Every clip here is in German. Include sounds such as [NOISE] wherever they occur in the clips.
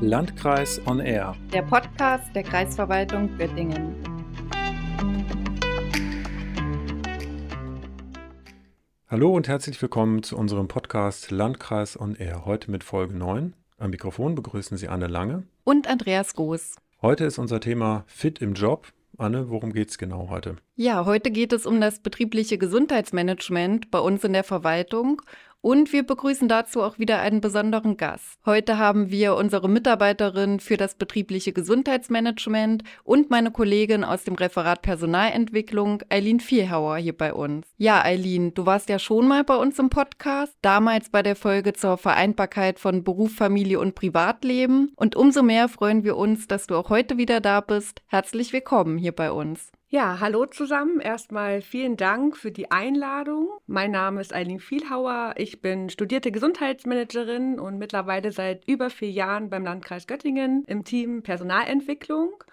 Landkreis on Air. Der Podcast der Kreisverwaltung Göttingen. Hallo und herzlich willkommen zu unserem Podcast Landkreis on Air. Heute mit Folge 9. Am Mikrofon begrüßen Sie Anne Lange und Andreas Goos. Heute ist unser Thema Fit im Job. Anne, worum geht es genau heute? Ja, heute geht es um das betriebliche Gesundheitsmanagement bei uns in der Verwaltung und wir begrüßen dazu auch wieder einen besonderen Gast. Heute haben wir unsere Mitarbeiterin für das betriebliche Gesundheitsmanagement und meine Kollegin aus dem Referat Personalentwicklung, Eileen Vielhauer, hier bei uns. Ja, Eileen, du warst ja schon mal bei uns im Podcast, damals bei der Folge zur Vereinbarkeit von Beruf, Familie und Privatleben. Und umso mehr freuen wir uns, dass du auch heute wieder da bist. Herzlich willkommen hier bei uns. Ja, hallo zusammen. Erstmal vielen Dank für die Einladung. Mein Name ist Eileen Vielhauer. Ich bin studierte Gesundheitsmanagerin und mittlerweile seit über vier Jahren beim Landkreis Göttingen im Team Personalentwicklung.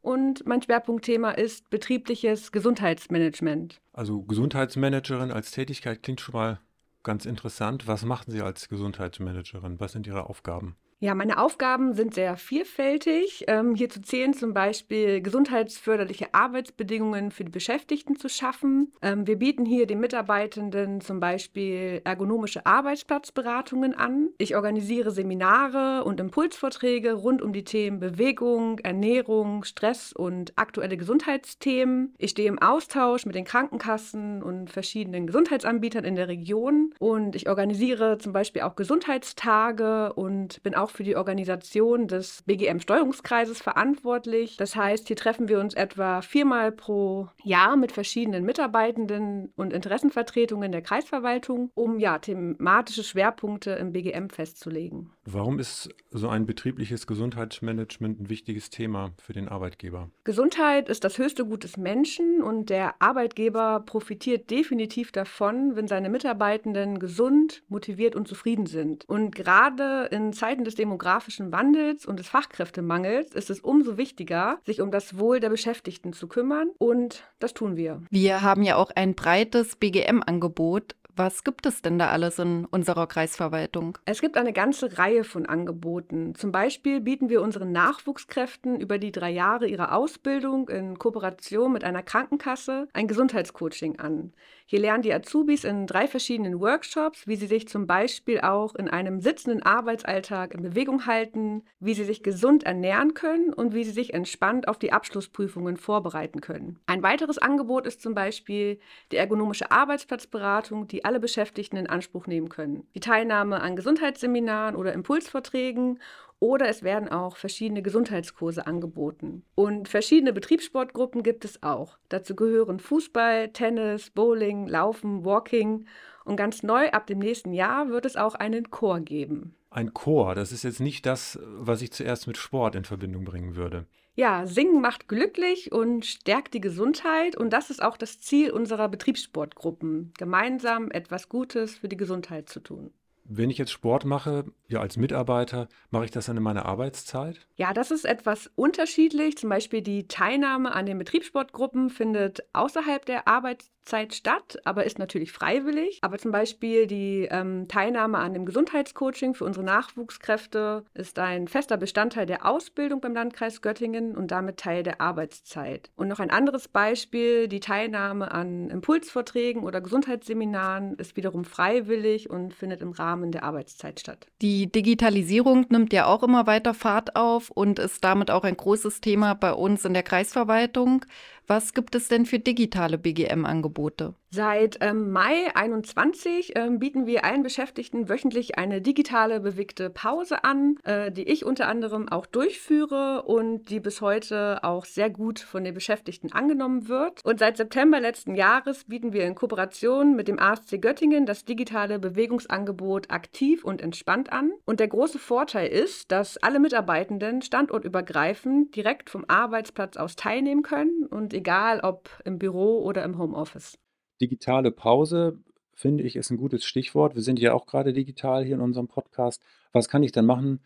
Und mein Schwerpunktthema ist betriebliches Gesundheitsmanagement. Also Gesundheitsmanagerin als Tätigkeit klingt schon mal ganz interessant. Was machen Sie als Gesundheitsmanagerin? Was sind Ihre Aufgaben? Ja, meine Aufgaben sind sehr vielfältig. Ähm, hierzu zählen zum Beispiel gesundheitsförderliche Arbeitsbedingungen für die Beschäftigten zu schaffen. Ähm, wir bieten hier den Mitarbeitenden zum Beispiel ergonomische Arbeitsplatzberatungen an. Ich organisiere Seminare und Impulsvorträge rund um die Themen Bewegung, Ernährung, Stress und aktuelle Gesundheitsthemen. Ich stehe im Austausch mit den Krankenkassen und verschiedenen Gesundheitsanbietern in der Region und ich organisiere zum Beispiel auch Gesundheitstage und bin auch auch für die Organisation des BGM-Steuerungskreises verantwortlich. Das heißt, hier treffen wir uns etwa viermal pro Jahr mit verschiedenen Mitarbeitenden und Interessenvertretungen der Kreisverwaltung, um ja thematische Schwerpunkte im BGM festzulegen. Warum ist so ein betriebliches Gesundheitsmanagement ein wichtiges Thema für den Arbeitgeber? Gesundheit ist das höchste Gut des Menschen und der Arbeitgeber profitiert definitiv davon, wenn seine Mitarbeitenden gesund, motiviert und zufrieden sind. Und gerade in Zeiten des demografischen Wandels und des Fachkräftemangels ist es umso wichtiger, sich um das Wohl der Beschäftigten zu kümmern und das tun wir. Wir haben ja auch ein breites BGM-Angebot. Was gibt es denn da alles in unserer Kreisverwaltung? Es gibt eine ganze Reihe von Angeboten. Zum Beispiel bieten wir unseren Nachwuchskräften über die drei Jahre ihrer Ausbildung in Kooperation mit einer Krankenkasse ein Gesundheitscoaching an. Hier lernen die Azubis in drei verschiedenen Workshops, wie sie sich zum Beispiel auch in einem sitzenden Arbeitsalltag in Bewegung halten, wie sie sich gesund ernähren können und wie sie sich entspannt auf die Abschlussprüfungen vorbereiten können. Ein weiteres Angebot ist zum Beispiel die ergonomische Arbeitsplatzberatung, die alle Beschäftigten in Anspruch nehmen können. Die Teilnahme an Gesundheitsseminaren oder Impulsvorträgen oder es werden auch verschiedene Gesundheitskurse angeboten. Und verschiedene Betriebssportgruppen gibt es auch. Dazu gehören Fußball, Tennis, Bowling, Laufen, Walking. Und ganz neu ab dem nächsten Jahr wird es auch einen Chor geben. Ein Chor, das ist jetzt nicht das, was ich zuerst mit Sport in Verbindung bringen würde. Ja, Singen macht glücklich und stärkt die Gesundheit und das ist auch das Ziel unserer Betriebssportgruppen, gemeinsam etwas Gutes für die Gesundheit zu tun. Wenn ich jetzt Sport mache, ja als Mitarbeiter, mache ich das dann in meiner Arbeitszeit? Ja, das ist etwas unterschiedlich. Zum Beispiel die Teilnahme an den Betriebssportgruppen findet außerhalb der Arbeitszeit statt, aber ist natürlich freiwillig. Aber zum Beispiel die ähm, Teilnahme an dem Gesundheitscoaching für unsere Nachwuchskräfte ist ein fester Bestandteil der Ausbildung beim Landkreis Göttingen und damit Teil der Arbeitszeit. Und noch ein anderes Beispiel, die Teilnahme an Impulsvorträgen oder Gesundheitsseminaren ist wiederum freiwillig und findet im Rahmen Rahmen der Arbeitszeit statt. Die Digitalisierung nimmt ja auch immer weiter Fahrt auf und ist damit auch ein großes Thema bei uns in der Kreisverwaltung. Was gibt es denn für digitale BGM-Angebote? Seit ähm, Mai 21 ähm, bieten wir allen Beschäftigten wöchentlich eine digitale bewegte Pause an, äh, die ich unter anderem auch durchführe und die bis heute auch sehr gut von den Beschäftigten angenommen wird. Und seit September letzten Jahres bieten wir in Kooperation mit dem ASC Göttingen das digitale Bewegungsangebot aktiv und entspannt an. Und der große Vorteil ist, dass alle Mitarbeitenden standortübergreifend direkt vom Arbeitsplatz aus teilnehmen können und egal ob im Büro oder im Homeoffice. Digitale Pause, finde ich, ist ein gutes Stichwort. Wir sind ja auch gerade digital hier in unserem Podcast. Was kann ich denn machen,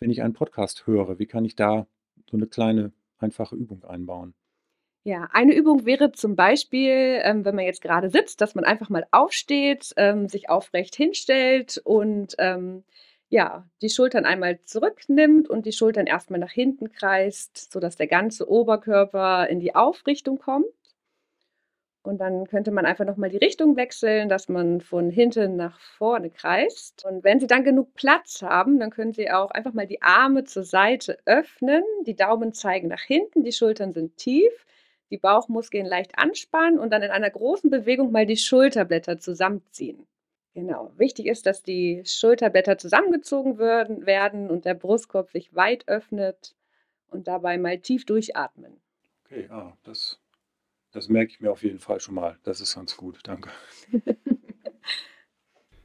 wenn ich einen Podcast höre? Wie kann ich da so eine kleine, einfache Übung einbauen? Ja, eine Übung wäre zum Beispiel, ähm, wenn man jetzt gerade sitzt, dass man einfach mal aufsteht, ähm, sich aufrecht hinstellt und ähm, ja, die Schultern einmal zurücknimmt und die Schultern erstmal nach hinten kreist, sodass der ganze Oberkörper in die Aufrichtung kommt. Und dann könnte man einfach nochmal die Richtung wechseln, dass man von hinten nach vorne kreist. Und wenn Sie dann genug Platz haben, dann können Sie auch einfach mal die Arme zur Seite öffnen. Die Daumen zeigen nach hinten, die Schultern sind tief, die Bauchmuskeln leicht anspannen und dann in einer großen Bewegung mal die Schulterblätter zusammenziehen. Genau. Wichtig ist, dass die Schulterblätter zusammengezogen werden, und der Brustkorb sich weit öffnet und dabei mal tief durchatmen. Okay, ah, das das merke ich mir auf jeden Fall schon mal. Das ist ganz gut. Danke. [LAUGHS]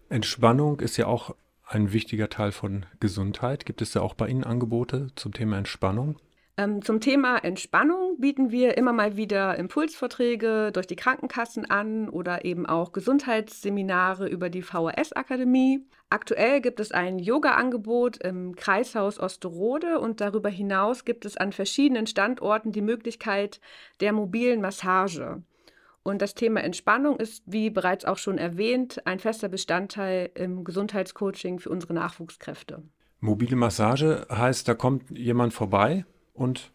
Entspannung ist ja auch ein wichtiger Teil von Gesundheit. Gibt es da auch bei Ihnen Angebote zum Thema Entspannung? Ähm, zum Thema Entspannung bieten wir immer mal wieder Impulsvorträge durch die Krankenkassen an oder eben auch Gesundheitsseminare über die VHS-Akademie. Aktuell gibt es ein Yoga-Angebot im Kreishaus Osterode und darüber hinaus gibt es an verschiedenen Standorten die Möglichkeit der mobilen Massage. Und das Thema Entspannung ist, wie bereits auch schon erwähnt, ein fester Bestandteil im Gesundheitscoaching für unsere Nachwuchskräfte. Mobile Massage heißt, da kommt jemand vorbei und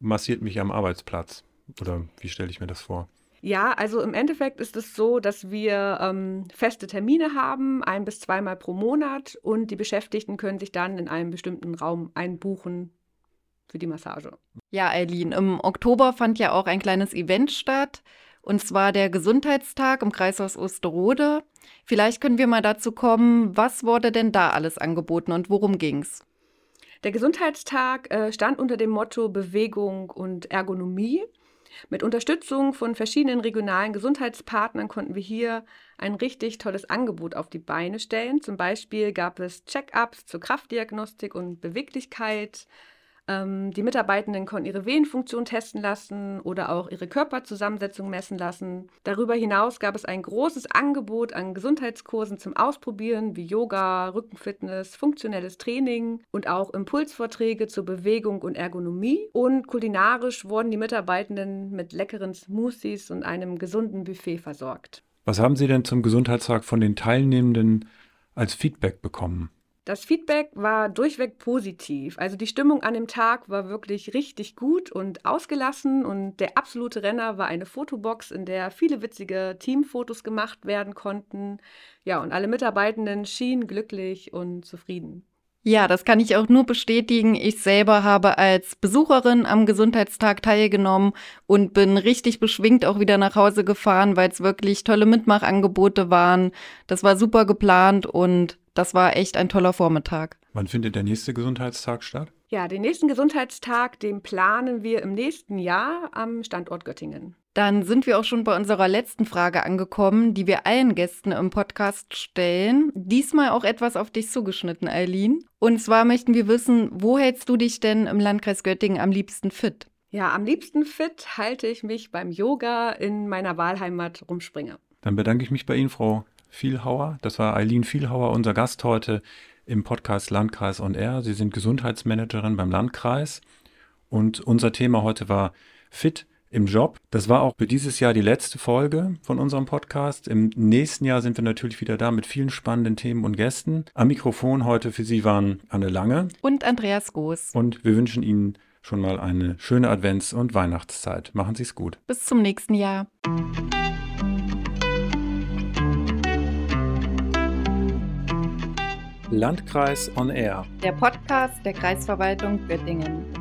massiert mich am Arbeitsplatz. Oder wie stelle ich mir das vor? Ja, also im Endeffekt ist es so, dass wir ähm, feste Termine haben, ein bis zweimal pro Monat und die Beschäftigten können sich dann in einem bestimmten Raum einbuchen für die Massage. Ja, Eileen, im Oktober fand ja auch ein kleines Event statt und zwar der Gesundheitstag im Kreishaus Osterode. Vielleicht können wir mal dazu kommen, was wurde denn da alles angeboten und worum ging's? Der Gesundheitstag äh, stand unter dem Motto Bewegung und Ergonomie. Mit Unterstützung von verschiedenen regionalen Gesundheitspartnern konnten wir hier ein richtig tolles Angebot auf die Beine stellen. Zum Beispiel gab es Check-ups zur Kraftdiagnostik und Beweglichkeit, ähm, die Mitarbeitenden konnten ihre Venenfunktion testen lassen oder auch ihre Körperzusammensetzung messen lassen. Darüber hinaus gab es ein großes Angebot an Gesundheitskursen zum Ausprobieren wie Yoga, Rückenfitness, funktionelles Training und auch Impulsvorträge zur Bewegung und Ergonomie. Und kulinarisch wurden die Mitarbeitenden mit leckeren Smoothies und einem gesunden Buffet versorgt. Was haben Sie denn zum Gesundheitstag von den Teilnehmenden als Feedback bekommen? Das Feedback war durchweg positiv. Also die Stimmung an dem Tag war wirklich richtig gut und ausgelassen und der absolute Renner war eine Fotobox, in der viele witzige Teamfotos gemacht werden konnten. Ja, und alle Mitarbeitenden schienen glücklich und zufrieden. Ja, das kann ich auch nur bestätigen. Ich selber habe als Besucherin am Gesundheitstag teilgenommen und bin richtig beschwingt auch wieder nach Hause gefahren, weil es wirklich tolle Mitmachangebote waren. Das war super geplant und das war echt ein toller Vormittag. Wann findet der nächste Gesundheitstag statt? Ja, den nächsten Gesundheitstag, den planen wir im nächsten Jahr am Standort Göttingen. Dann sind wir auch schon bei unserer letzten Frage angekommen, die wir allen Gästen im Podcast stellen. Diesmal auch etwas auf dich zugeschnitten, Eileen. Und zwar möchten wir wissen, wo hältst du dich denn im Landkreis Göttingen am liebsten fit? Ja, am liebsten fit halte ich mich beim Yoga in meiner Wahlheimat Rumspringe. Dann bedanke ich mich bei Ihnen, Frau Vielhauer. Das war Eileen Vielhauer, unser Gast heute im Podcast Landkreis on Air. Sie sind Gesundheitsmanagerin beim Landkreis und unser Thema heute war Fit im Job. Das war auch für dieses Jahr die letzte Folge von unserem Podcast. Im nächsten Jahr sind wir natürlich wieder da mit vielen spannenden Themen und Gästen. Am Mikrofon heute für Sie waren Anne Lange und Andreas Goos. Und wir wünschen Ihnen schon mal eine schöne Advents- und Weihnachtszeit. Machen Sie es gut. Bis zum nächsten Jahr. Landkreis on Air. Der Podcast der Kreisverwaltung Göttingen.